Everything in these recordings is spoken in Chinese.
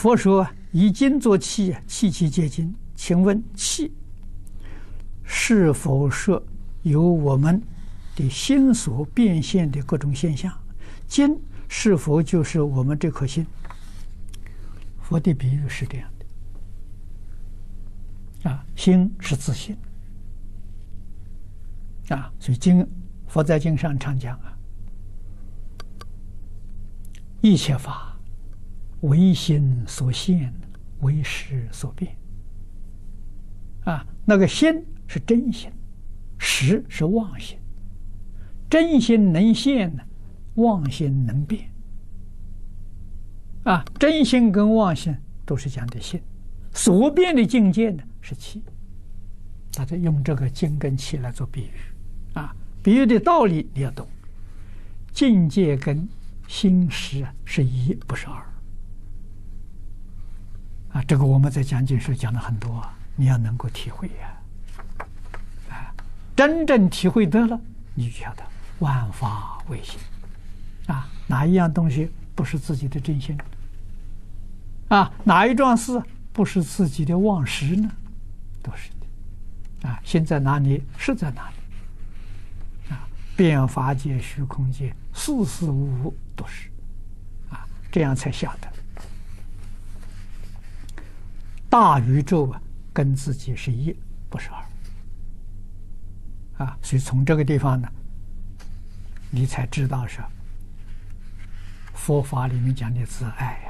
佛说以金作器，器器皆金。请问器是否说由我们的心所变现的各种现象？金是否就是我们这颗心？佛的比喻是这样的啊，心是自信啊，所以经佛在经上常讲啊，一切法唯心所现，唯识所变。啊，那个心是真心，识是妄心，真心能现呢，妄心能变。啊，真心跟妄心都是讲的心，所变的境界呢是气。大家用这个金跟气来做比喻，啊，比喻的道理你要懂。境界跟心识是一，不是二。啊，这个我们在讲经时讲的很多啊。你要能够体会呀，啊，真正体会得了，你就晓得万法唯心，啊，哪一样东西不是自己的真心？啊，哪一桩事不是自己的妄识呢？都是的，啊，心在哪里，识在哪里，啊，变法界、虚空界，事事物物都是，啊，这样才晓得大宇宙啊。跟自己是一，不是二，啊，所以从这个地方呢，你才知道是佛法里面讲的自爱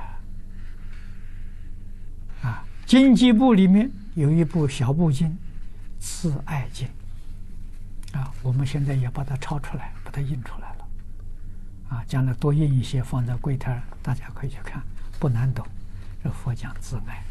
呀，啊，经济部里面有一部小部经《自爱经》，啊，我们现在也把它抄出来，把它印出来了，啊，将来多印一些放在柜台，大家可以去看，不难懂。这佛讲自爱。